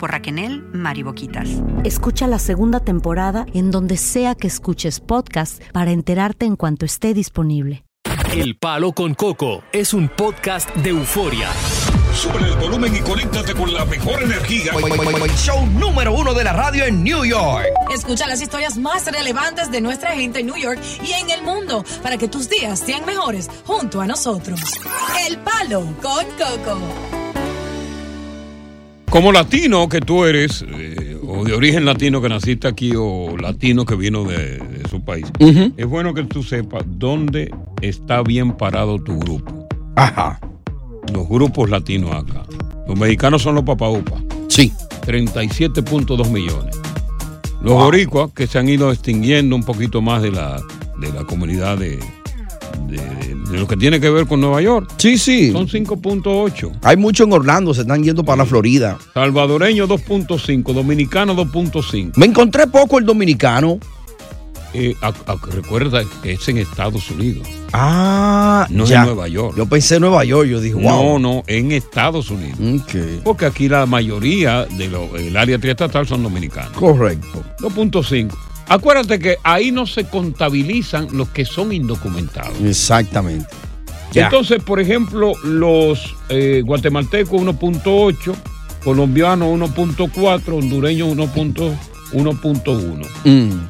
por Raquenel Mariboquitas. Escucha la segunda temporada en donde sea que escuches podcast para enterarte en cuanto esté disponible. El Palo con Coco es un podcast de euforia. Sube el volumen y conéctate con la mejor energía. Show número uno de la radio en New York. Escucha las historias más relevantes de nuestra gente en New York y en el mundo para que tus días sean mejores junto a nosotros. El Palo con Coco. Como latino que tú eres, eh, o de origen latino que naciste aquí, o latino que vino de, de su país, es bueno que tú sepas dónde está bien parado tu grupo. Ajá. Los grupos latinos acá. Los mexicanos son los papaupa. Sí. 37.2 millones. Los boricuas que se han ido extinguiendo un poquito más de la, de la comunidad de lo que tiene que ver con Nueva York. Sí, sí. Son 5.8. Hay mucho en Orlando, se están yendo para la Florida. Salvadoreño 2.5, dominicano 2.5. Me encontré poco el dominicano. Eh, a- a- recuerda que es en Estados Unidos, Ah, no es ya. en Nueva York. Yo pensé en Nueva York, yo dije, No, wow. no, en Estados Unidos. Ok. Porque aquí la mayoría del área triestatal son dominicanos. Correcto. 2.5. Acuérdate que ahí no se contabilizan los que son indocumentados. Exactamente. Ya. Entonces, por ejemplo, los eh, guatemaltecos 1.8, colombianos 1.4, hondureños 1.1. Mm.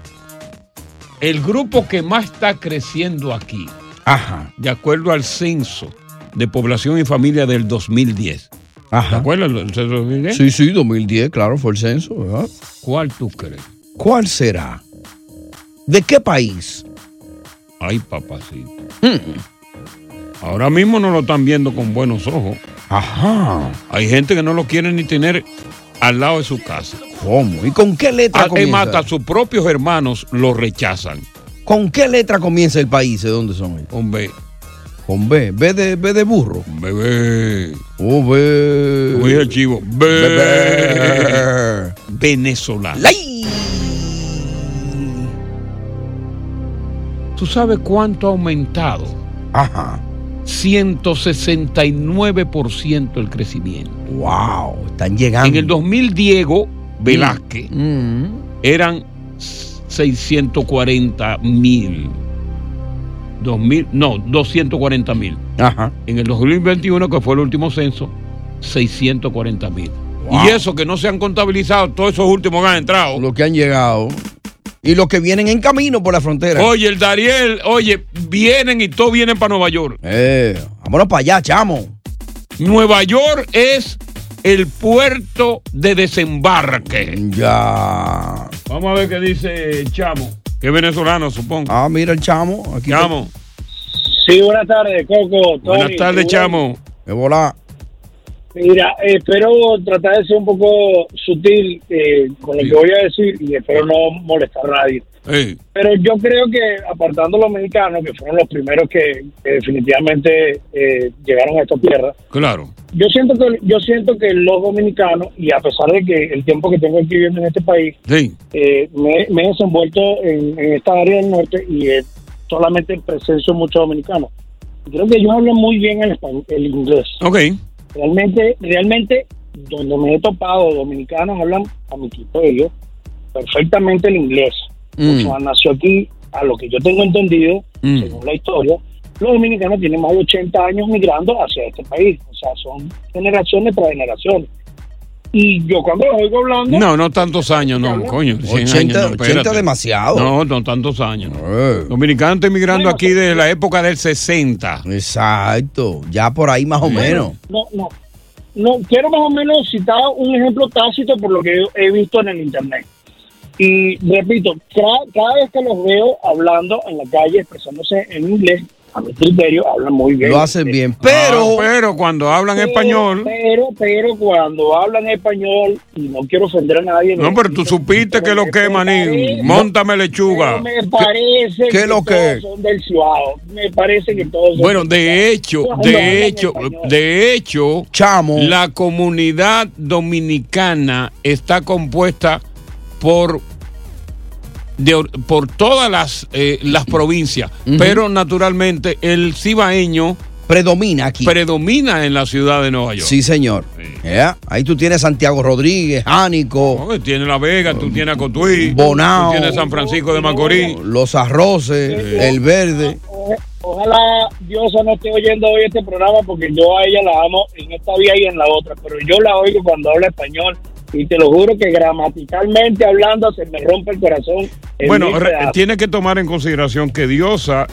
El grupo que más está creciendo aquí, Ajá. de acuerdo al censo de población y familia del 2010. ¿Te Ajá. acuerdas del censo del 2010? Sí, sí, 2010, claro, fue el censo, ¿verdad? ¿Cuál tú crees? ¿Cuál será? ¿De qué país? Ay, papacito. Ahora mismo no lo están viendo con buenos ojos. Ajá. Hay gente que no lo quiere ni tener al lado de su casa. ¿Cómo? ¿Y con qué letra Además, comienza? hasta sus propios hermanos lo rechazan. ¿Con qué letra comienza el país? ¿De dónde son ellos? Con B. Con B. B de, B de burro. Bebé. Oh, B. Como el chivo. B. Venezolano. Lay. ¿Tú sabes cuánto ha aumentado? Ajá. 169% el crecimiento. Wow. Están llegando. En el 2000, Diego Velázquez Mm. eran 640 mil. 2000, no, 240 mil. Ajá. En el 2021, que fue el último censo, 640 mil. Wow. Y eso que no se han contabilizado todos esos últimos que han entrado. Los que han llegado. Y los que vienen en camino por la frontera. Oye, el Dariel, oye, vienen y todos vienen para Nueva York. Eh, vámonos para allá, chamo. Nueva York es el puerto de desembarque. Ya. Vamos a ver qué dice el Chamo, que es venezolano, supongo. Ah, mira el chamo. Aquí Chamo, Sí, buenas tardes, Coco. Tony. buenas tardes, Chamo. Me volá. Mira, espero tratar de ser un poco sutil eh, con lo que voy a decir y espero no molestar a nadie. Pero yo creo que, apartando los mexicanos, que fueron los primeros que, que definitivamente eh, llegaron a esta tierra, claro. yo siento que yo siento que los dominicanos, y a pesar de que el tiempo que tengo aquí viviendo en este país, Sí, eh, me, me he desenvuelto en, en esta área del norte y solamente presencio muchos dominicanos. Creo que ellos hablan muy bien el, español, el inglés. ok. Realmente, realmente, donde me he topado dominicanos hablan a mi ellos perfectamente el inglés. Mm. Cuando nació aquí, a lo que yo tengo entendido, Mm. según la historia, los dominicanos tienen más de 80 años migrando hacia este país. O sea, son generaciones tras generaciones. Y yo cuando los oigo hablando... No, no tantos años, no, coño. 100 80, años, no, 80 espérate. demasiado. No, no tantos años. Eh. Dominicanos están migrando aquí de la época del 60. Exacto, ya por ahí más o menos. No, no. No, quiero más o menos citar un ejemplo tácito por lo que yo he visto en el internet. Y repito, cada, cada vez que los veo hablando en la calle, expresándose en inglés, a mi criterio, hablan muy bien. Lo hacen bien, pero... Ah, pero cuando hablan Pero, español. Pero, pero cuando hablan español, y no quiero ofender a nadie. No, pero tú supiste que lo que, manín. Móntame lechuga. Me parece ¿Qué que lo que? todos son del Ciudad. Me parece que todos son Bueno, de hecho, de hecho, de hecho, Chamo. la comunidad dominicana está compuesta por de or- por todas las eh, las provincias, pero naturalmente el cibaeño predomina aquí. Predomina en la ciudad de Nueva York. Sí, señor. Ahí tú tienes Santiago Rodríguez, Jánico, No, Tiene La Vega, tú tienes a Cotuí, Bonao. tú tienes San Francisco de Macorís. los arroces, el verde. Oja- Ojalá Diosa no esté oyendo hoy este programa porque yo a ella la amo en esta vía y en la otra, pero yo la oigo cuando habla español y te lo juro que gramaticalmente hablando se me rompe el corazón. en Bueno, tiene que tomar en consideración que Diosa,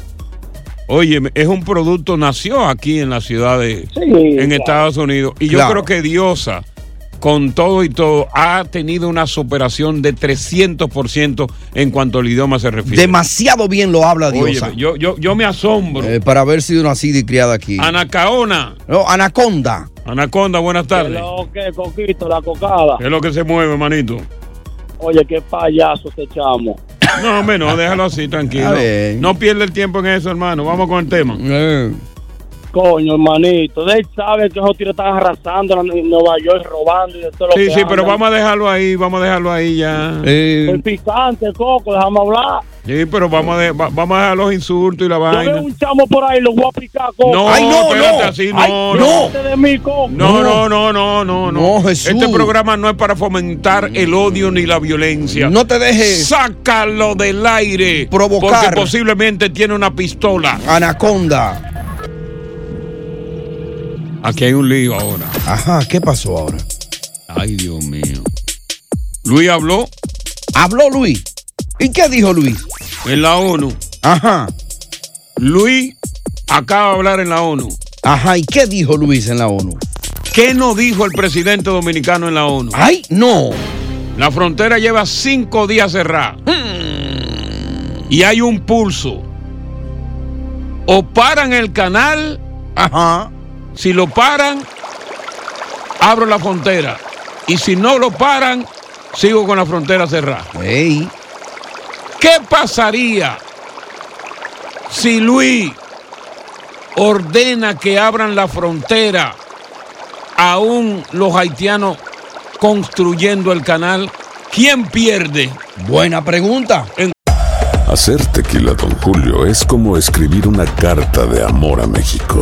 oye, es un producto, nació aquí en la ciudad de, Sí, en claro. Estados Unidos. Y yo creo que Diosa, con todo y todo, ha tenido una superación de 300% en cuanto al idioma se refiere. Demasiado bien lo habla Oye, Diosa. yo, yo, yo me asombro. Eh, para haber sido nacida y criada aquí. Anacaona. No, Anaconda. Anaconda, buenas tardes. Lo que, Coquito, la cocada. ¿Qué es lo que se mueve, manito? Oye, qué payaso ese chamo. No, hombre, no, déjalo así, tranquilo. No pierde el tiempo en eso, hermano. Vamos con el tema. Eh. Coño, hermanito. Él sabe que esos tiros están arrasando en Nueva York, robando y de todo lo Sí, que sí, pero andan. vamos a dejarlo ahí, vamos a dejarlo ahí ya. El picante, Coco, déjame hablar. Sí, pero vamos a, de- va- vamos a dejar los insultos y la Yo vaina. veo un chamo por ahí, lo voy a picar, Coco. No, espérate, así no, Ay, no. déjate de mí, Coco. No, no, no, no, no, no. No, Jesús. Este programa no es para fomentar el odio ni la violencia. No te dejes Sácalo del aire. Provocar. Porque posiblemente tiene una pistola. Anaconda. Aquí hay un lío ahora. Ajá, ¿qué pasó ahora? Ay, Dios mío. Luis habló Habló Luis. ¿Y qué dijo Luis? en la ONU. Ajá. Luis acaba de hablar en la ONU. Ajá, ¿y qué dijo Luis en la ONU? ¿Qué no dijo el presidente dominicano en la ONU? Ay, no. La frontera lleva cinco días cerrada. Y hay un pulso. O paran el canal. Ajá. Si lo paran, abro la frontera. Y si no lo paran, sigo con la frontera cerrada. ¿Qué pasaría si Luis ordena que abran la frontera aún los haitianos construyendo el canal? ¿Quién pierde? Buena pregunta. Hacer tequila, Don Julio, es como escribir una carta de amor a México.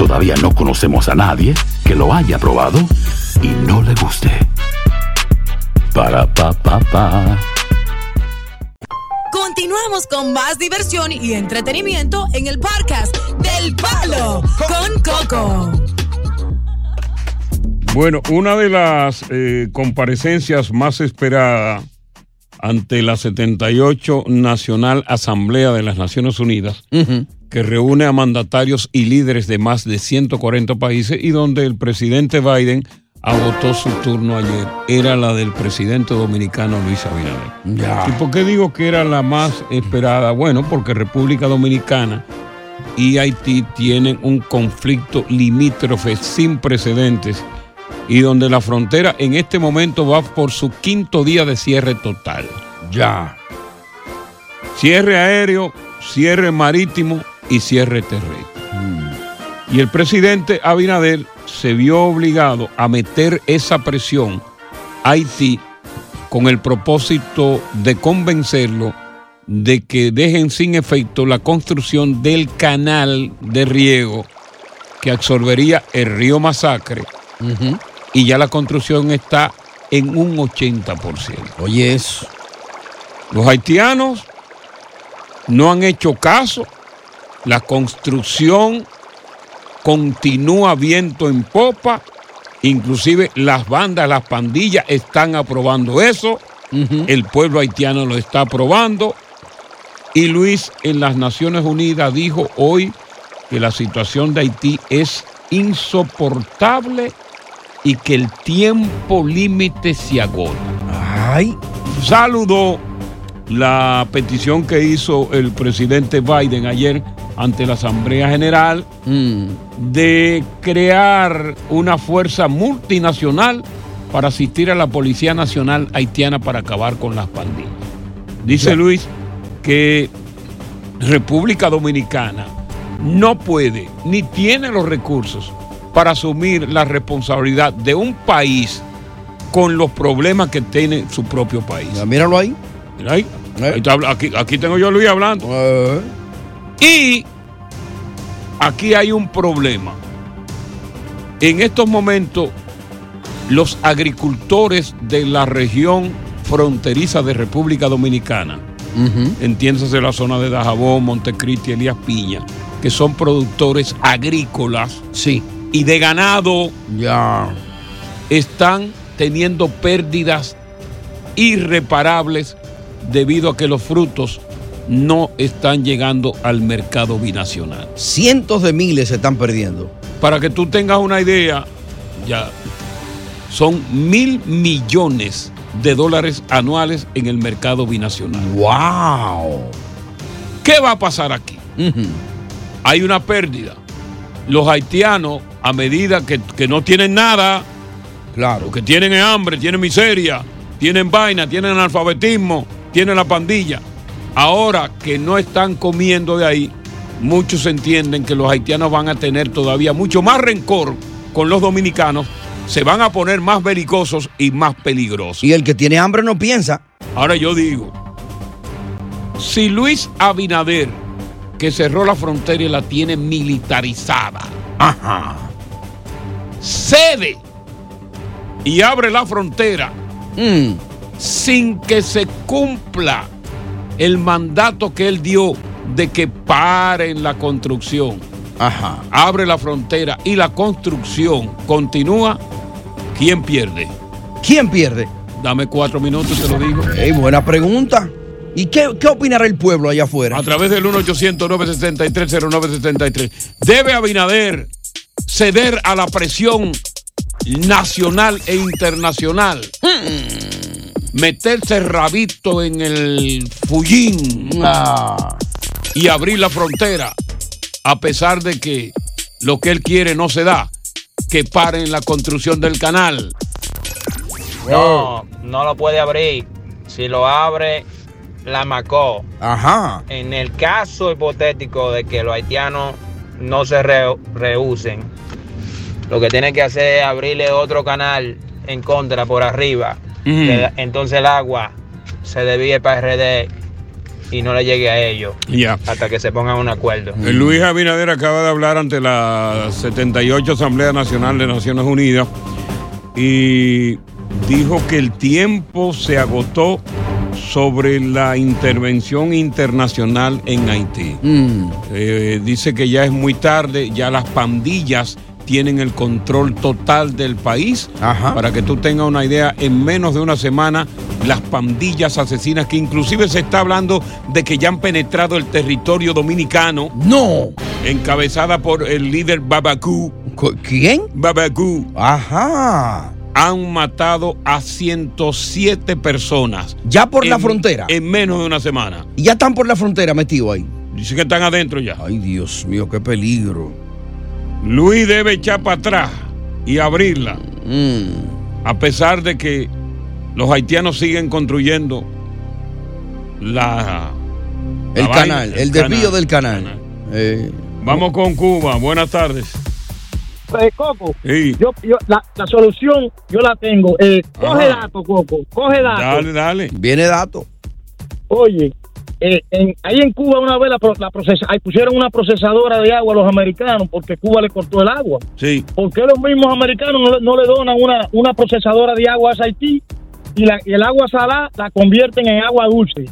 todavía no conocemos a nadie que lo haya probado y no le guste. Para pa pa pa. Continuamos con más diversión y entretenimiento en el podcast del Palo con Coco. Bueno, una de las eh, comparecencias más esperadas ante la 78 Nacional Asamblea de las Naciones Unidas, que reúne a mandatarios y líderes de más de 140 países y donde el presidente Biden agotó su turno ayer, era la del presidente dominicano Luis Abinader. Ya. ¿Y por qué digo que era la más esperada? Bueno, porque República Dominicana y Haití tienen un conflicto limítrofe sin precedentes y donde la frontera en este momento va por su quinto día de cierre total. Ya. Cierre aéreo, cierre marítimo y cierre terrestre. Y el presidente Abinader se vio obligado a meter esa presión a Haití con el propósito de convencerlo de que dejen sin efecto la construcción del canal de riego que absorbería el río Masacre y ya la construcción está en un 80%. Oye, eso. Los haitianos no han hecho caso. La construcción continúa viento en popa. Inclusive las bandas, las pandillas están aprobando eso. El pueblo haitiano lo está aprobando. Y Luis en las Naciones Unidas dijo hoy que la situación de Haití es insoportable y que el tiempo límite se agota. Ay. Saludó la petición que hizo el presidente Biden ayer ante la Asamblea General de crear una fuerza multinacional para asistir a la Policía Nacional Haitiana para acabar con las pandillas. Dice Luis que República Dominicana no puede ni tiene los recursos para asumir la responsabilidad de un país con los problemas que tiene su propio país. míralo ahí. Mira ahí. Ahí está habla- aquí, aquí tengo yo a Luis hablando. Y aquí hay un problema. En estos momentos, los agricultores de la región fronteriza de República Dominicana, entiéndase la zona de Dajabón, Montecristi, Elías Piña, que son productores agrícolas sí. y de ganado, ya están teniendo pérdidas irreparables debido a que los frutos no están llegando al mercado binacional. Cientos de miles se están perdiendo. Para que tú tengas una idea, ya son mil millones de dólares anuales en el mercado binacional. ¡Wow! ¿Qué va a pasar aquí? Hay una pérdida. Los haitianos, a medida que, que no tienen nada, claro. que tienen hambre, tienen miseria, tienen vaina, tienen analfabetismo, tienen la pandilla. Ahora que no están comiendo de ahí, muchos entienden que los haitianos van a tener todavía mucho más rencor con los dominicanos, se van a poner más belicosos y más peligrosos. Y el que tiene hambre no piensa. Ahora yo digo, si Luis Abinader, que cerró la frontera y la tiene militarizada, cede y abre la frontera Mm. sin que se cumpla el mandato que él dio de que paren la construcción. Ajá. Abre la frontera y la construcción continúa. ¿Quién pierde? ¿Quién pierde? Dame cuatro minutos, te lo digo. Ey, buena pregunta. ¿Y qué, qué opinará el pueblo allá afuera? A través del 1-800-963-0963. Debe Abinader ceder a la presión nacional e internacional. Meterse rabito en el fullín y abrir la frontera, a pesar de que lo que él quiere no se da, que paren la construcción del canal. No, no lo puede abrir. Si lo abre, la macó. Ajá. En el caso hipotético de que los haitianos no se re- rehúsen, lo que tiene que hacer es abrirle otro canal en contra por arriba. Entonces el agua se desvíe para RD y no le llegue a ellos hasta que se pongan un acuerdo. El Luis Abinader acaba de hablar ante la 78 Asamblea Nacional de Naciones Unidas y dijo que el tiempo se agotó sobre la intervención internacional en Haití. Mm. Eh, dice que ya es muy tarde, ya las pandillas tienen el control total del país. Para que tú tengas una idea, en menos de una semana, las pandillas asesinas, que inclusive se está hablando de que ya han penetrado el territorio dominicano. No. Encabezada por el líder Babacú. ¿Quién? Babacú. Ajá. Han matado a 107 personas. Ya por la frontera. En menos de una semana. Y ya están por la frontera metidos ahí. Dice que están adentro ya. Ay, Dios mío, qué peligro. Luis debe echar para atrás y abrirla. Mm. A pesar de que los haitianos siguen construyendo la... El la canal, vaina, el desvío del canal. Eh, Vamos con Cuba. Buenas tardes. Eh, Coco, Sí. yo, yo, la, la solución yo la tengo. Eh, coge Ajá. datos, Coco, coge datos. Dale, dale. Viene dato. Oye, eh, en- ahí en Cuba una vez la, la procesa, ahí pusieron una procesadora de agua a los americanos porque Cuba le cortó el agua. Sí. ¿Por qué los mismos americanos no, le- no le donan una, una procesadora de agua a Haití y, la, y el agua salada la convierten en agua dulce?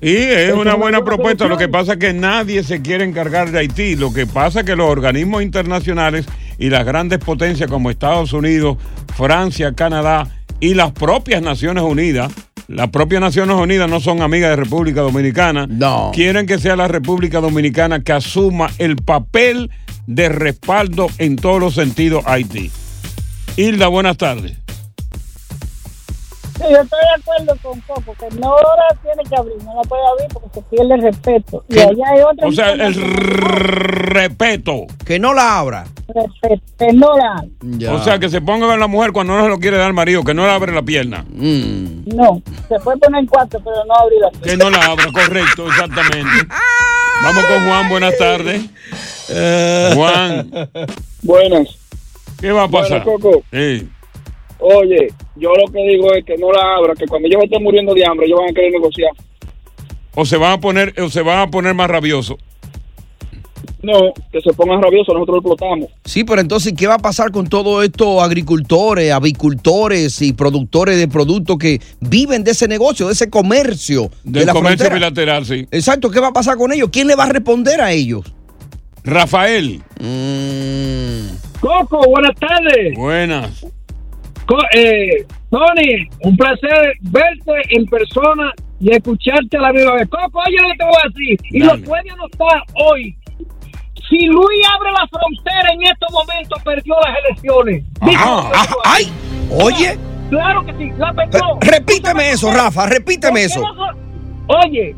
Y es una buena propuesta. Lo que pasa es que nadie se quiere encargar de Haití. Lo que pasa es que los organismos internacionales y las grandes potencias como Estados Unidos, Francia, Canadá y las propias Naciones Unidas, las propias Naciones Unidas no son amigas de República Dominicana. No. Quieren que sea la República Dominicana que asuma el papel de respaldo en todos los sentidos a Haití. Hilda, buenas tardes. Sí, yo estoy de acuerdo con Coco, que no la tiene que abrir, no la puede abrir porque se pierde el respeto. Y ¿Qué? allá hay otra O sea, el respeto. Que no la abra. Respeto, que no la abre. Ya. O sea, que se ponga con la mujer cuando no se lo quiere dar al marido, que no le abre la pierna. Mm. No, se puede poner en cuatro, pero no abrirla. Que no la abra, correcto, exactamente. Vamos con Juan, buenas tardes. Juan, Buenas. ¿qué va a pasar? Buenas, Coco. Sí. Oye, yo lo que digo es que no la abra, que cuando ellos estén muriendo de hambre, ellos van a querer negociar. O se van a poner, o se van a poner más rabiosos. No, que se pongan rabiosos, nosotros lo explotamos. Sí, pero entonces, ¿qué va a pasar con todos estos agricultores, avicultores y productores de productos que viven de ese negocio, de ese comercio? de Del la comercio frontera? bilateral, sí. Exacto, ¿qué va a pasar con ellos? ¿Quién le va a responder a ellos? Rafael, Coco, buenas tardes. buenas. Eh, Tony, un placer verte en persona y escucharte a la misma vez. Coco, oye lo que te voy a decir. Y lo puede anotar hoy. Si Luis abre la frontera en estos momentos, perdió las elecciones. Ajá, ajá, ¡Ay! Oye, Claro que sí, la perdió. re- repíteme eso, Rafa, repíteme ¿Por qué eso. no Oye,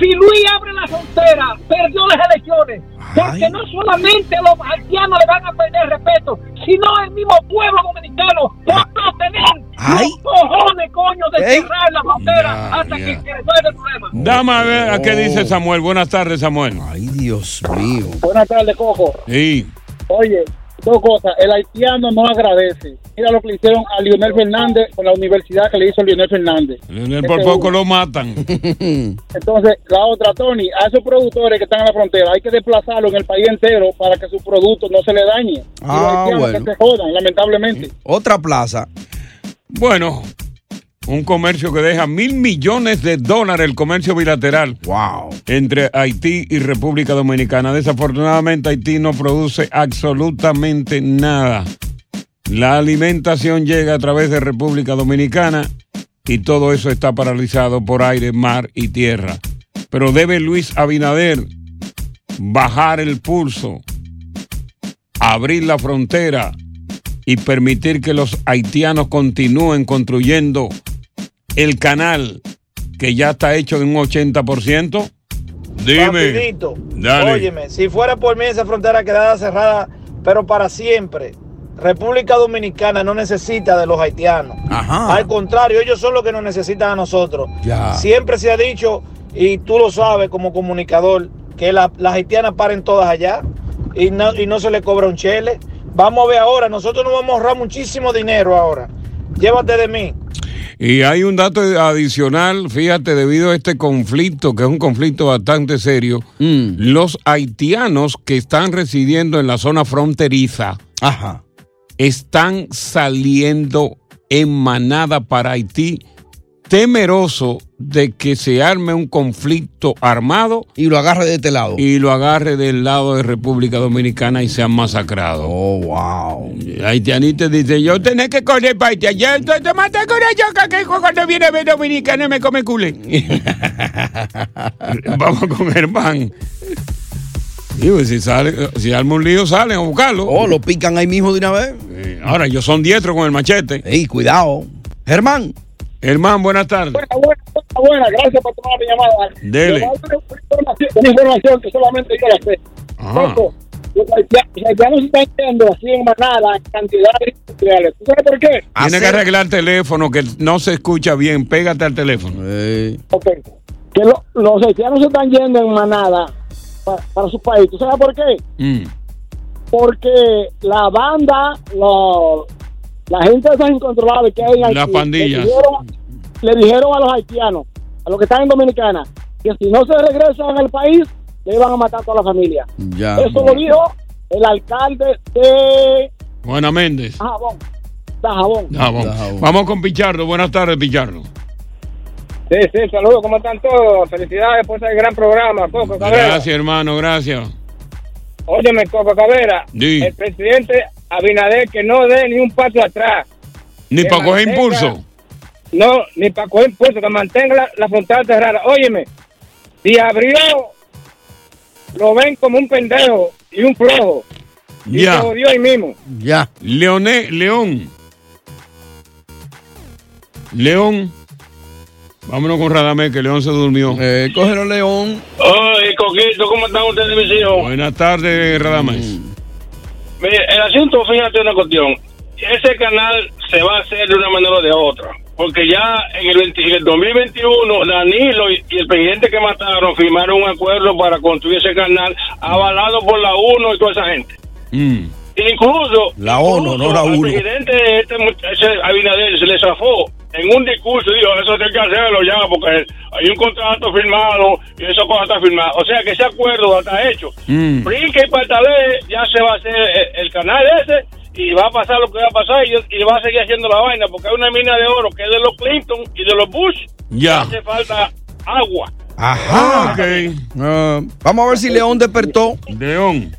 si Luis abre la frontera, perdió las elecciones. Porque no solamente los haitianos le van a perder respeto, sino el mismo pueblo dominicano por no tener Ay. los cojones, coño, de Ey. cerrar la frontera Ya, hasta ya. que se resuelva el problema. Dame a ver a qué dice Samuel. Buenas tardes, Samuel. Ay, Dios mío. Buenas tardes, Coco. Sí. Oye, dos cosas. El haitiano no agradece. Mira lo que le hicieron a Lionel Fernández con la universidad que le hizo Lionel Fernández. Leonel, Por poco lo matan. Entonces, la otra, Tony, a esos productores que están en la frontera hay que desplazarlos en el país entero para que sus productos no se le dañen. Y los Ah, haitianos bueno. que se jodan, lamentablemente. Otra plaza. Bueno, un comercio que deja mil millones de dólares el comercio bilateral Wow. entre Haití y República Dominicana. Desafortunadamente Haití no produce absolutamente nada. La alimentación llega a través de República Dominicana y todo eso está paralizado por aire, mar y tierra. Pero debe Luis Abinader bajar el pulso, abrir la frontera y permitir que los haitianos continúen construyendo el canal que ya está hecho en un 80%? Dime. Rapidito. Dale. Óyeme, si fuera por mí esa frontera quedara cerrada, pero para siempre. República Dominicana no necesita de los haitianos. Ajá. Al contrario, ellos son los que nos necesitan a nosotros. Ya. Siempre se ha dicho, y tú lo sabes como comunicador, que la- las haitianas paren todas allá y no, y no se le cobra un chele. Vamos a ver ahora, nosotros nos vamos a ahorrar muchísimo dinero ahora. Llévate de mí. Y hay un dato adicional, fíjate, debido a este conflicto, que es un conflicto bastante serio, Mm. los haitianos que están residiendo en la zona fronteriza Ajá. Están saliendo en manada para Haití, temeroso de que se arme un conflicto armado Y lo agarre de este lado. y lo agarre del lado de República Dominicana y sean masacrados. Oh, wow. Haitianita dice, yo tenés que correr para Haití. Yo te, maté con ellos que cuando viene a ver dominicano me come culé. Vamos con Germán. Digo, si sale, si arma un lío, salen a buscarlo. Oh, lo pican ahí mismo de una vez. Ahora, ellos son diestros con el machete. Ey, cuidado. Germán. Germán, buenas tardes. Buena, buena, buena, buena. Gracias por tomar mi llamada. Dele. Una información, que solamente yo la sé. Ajá. Los haitianos, están yendo así en manada, en cantidades industriales. ¿Tú sabes por qué? Tiene que arreglar el teléfono que no se escucha bien. Pégate al teléfono. Ok. Que lo- los haitianos se están yendo en manada pa- para su país. ¿Tú sabes por qué? Mm. Porque la banda, lo- la gente de esas incontrolables que hay en Haití, Las pandillas. Le dijeron, le dijeron a los haitianos, a los que están en Dominicana, que si no se regresan al país, le iban a matar a toda la familia. Ya. Eso lo dijo el alcalde de Juana Méndez. Jabón. De Jabón. Jabón. Vamos con Pichardo. Buenas tardes, Pichardo. Sí, sí, saludos, ¿cómo están todos? Felicidades por ese gran programa, Coco Cabrera. Gracias, hermano, gracias. Óyeme, Coco Cabrera, el presidente Abinader que no dé ni un paso atrás. Ni para coger impulso. No, ni para coger impulso, que mantenga la, la frontera cerrada. Óyeme, si abrió, lo ven como un pendejo y un flojo. Y Ya. se jodió ahí mismo. Ya. Leoné, León. León. Vámonos con Radamés, que León se durmió. Eh, cógelo, León. Oye, Coquito, ¿cómo están ustedes, mis hijos? Buenas tardes, Radamés. Mire, el asunto, fíjate una cuestión. Ese canal se va a hacer de una manera o de otra. Porque ya en el, 20 en el 2021, Danilo y, y el presidente que mataron firmaron un acuerdo para construir ese canal avalado por la UNO y toda esa gente. Mm. Incluso, La ONU, no la UNO. presidente este, much- ese Abinader se le zafó en un discurso dijo, eso hay que hacerlo ya porque hay un contrato firmado y esa cosa está firmada. O sea que ese acuerdo está hecho. Mm. Brinque y patalé, ya se va a hacer el, el canal ese y va a pasar lo que va a pasar y, y va a seguir haciendo la vaina porque hay una mina de oro que es de los Clinton y de los Bush. Ya. Hace falta agua. Ajá. Ah, vamos a ver si León despertó. León.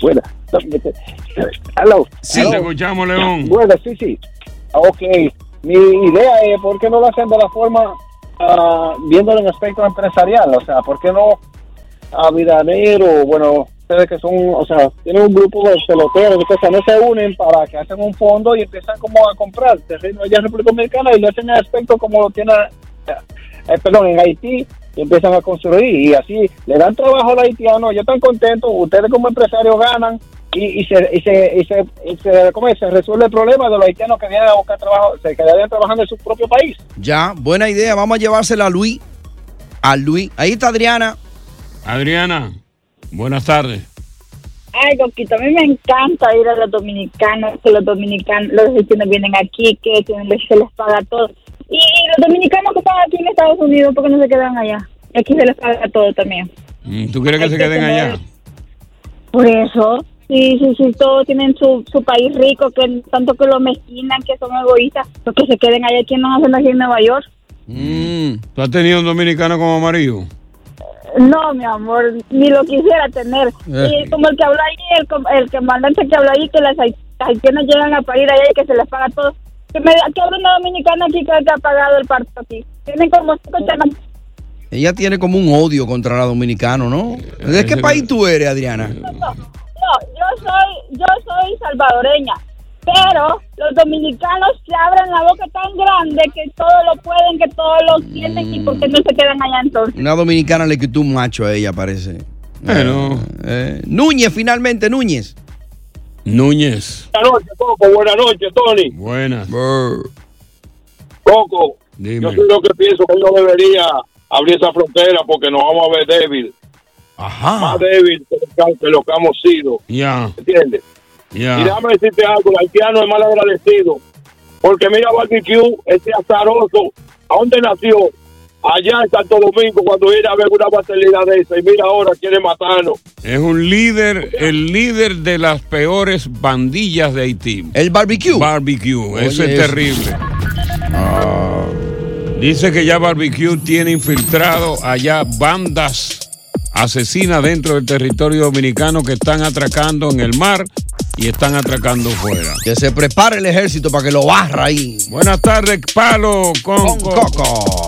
Bueno, hello. Sí, te escuchamos, León. Bueno, sí, sí. Ok. Mi idea es, ¿por qué no lo hacen de la forma, ah, viéndolo en aspecto empresarial? O sea, ¿por qué no a Vidanero, bueno, ustedes que son, o sea, tienen un grupo de peloteros, que no se unen para que hacen un fondo y empiezan como a comprar terreno allá en República Dominicana y lo hacen en aspecto como lo tiene, eh, perdón, en Haití y empiezan a construir. Y así le dan trabajo al haitiano, ellos están contentos, ustedes como empresarios ganan y, y se, y se, y se, y se, ¿cómo es? se resuelve el problema de los haitianos que vienen a buscar trabajo, se quedarían trabajando en su propio país. Ya, buena idea. Vamos a llevársela a Luis. A Luis. Ahí está Adriana. Adriana, buenas tardes. Ay, Coquito, a mí me encanta ir a los dominicanos, que los dominicanos, los haitianos vienen aquí, que se les, se les paga todo. Y, los dominicanos que están aquí en Estados Unidos, ¿por qué no se quedan allá? Y aquí se les paga todo también. Mm, ¿Tú quieres que Hay se que queden tener- allá? Por eso, sí, sí, sí, todos tienen su, su país rico, que tanto que lo mezquinan, que son egoístas, pues que se queden allá. ¿Quién nos hacen aquí en Nueva York? ¿Tú has tenido un dominicano como marido? No, mi amor, ni lo quisiera tener. Eh. Y como el que habla ahí, el, com- el comandante que habla ahí, que las hait- haitianas llegan a parir allá y que se les paga todo. Que, me, que hable una dominicana aquí que, que ha pagado el parto aquí. Tienen como cinco chamas. Ella tiene como un odio contra la dominicano, ¿no? ¿De qué país tú eres, Adriana? No, yo soy, yo soy salvadoreña. Pero los dominicanos se abren la boca tan grande que todo lo pueden, que todo lo tienen y por qué no se quedan allá entonces. Una dominicana le quitó un macho a ella, parece. Bueno. Eh, Núñez, finalmente, Núñez. Núñez. Buenas noches, Coco. Buenas noches, Tony. Buenas. Coco, Dime. yo soy lo que pienso que él no debería abrir esa frontera porque nos vamos a ver débil. Ajá. Más débil que lo que- que lo que hemos sido. Ya, ¿Entiendes? ya. Y déjame decirte algo, el haitiano es mal agradecido. Porque mira Barbecue, ese azaroso, ¿a dónde nació? Allá en Santo Domingo, cuando viene a ver una batalidad de esa, y mira ahora quiere matarnos. Es un líder, el líder de las peores bandillas de Haití. El barbecue. Barbecue, eso Oye, es eso. terrible. Dice que ya Barbecue tiene infiltrado allá bandas asesinas dentro del territorio dominicano que están atracando en el mar y están atracando fuera. Que se prepare el ejército para que lo barra ahí. Buenas tardes, Palo con, Con Coco.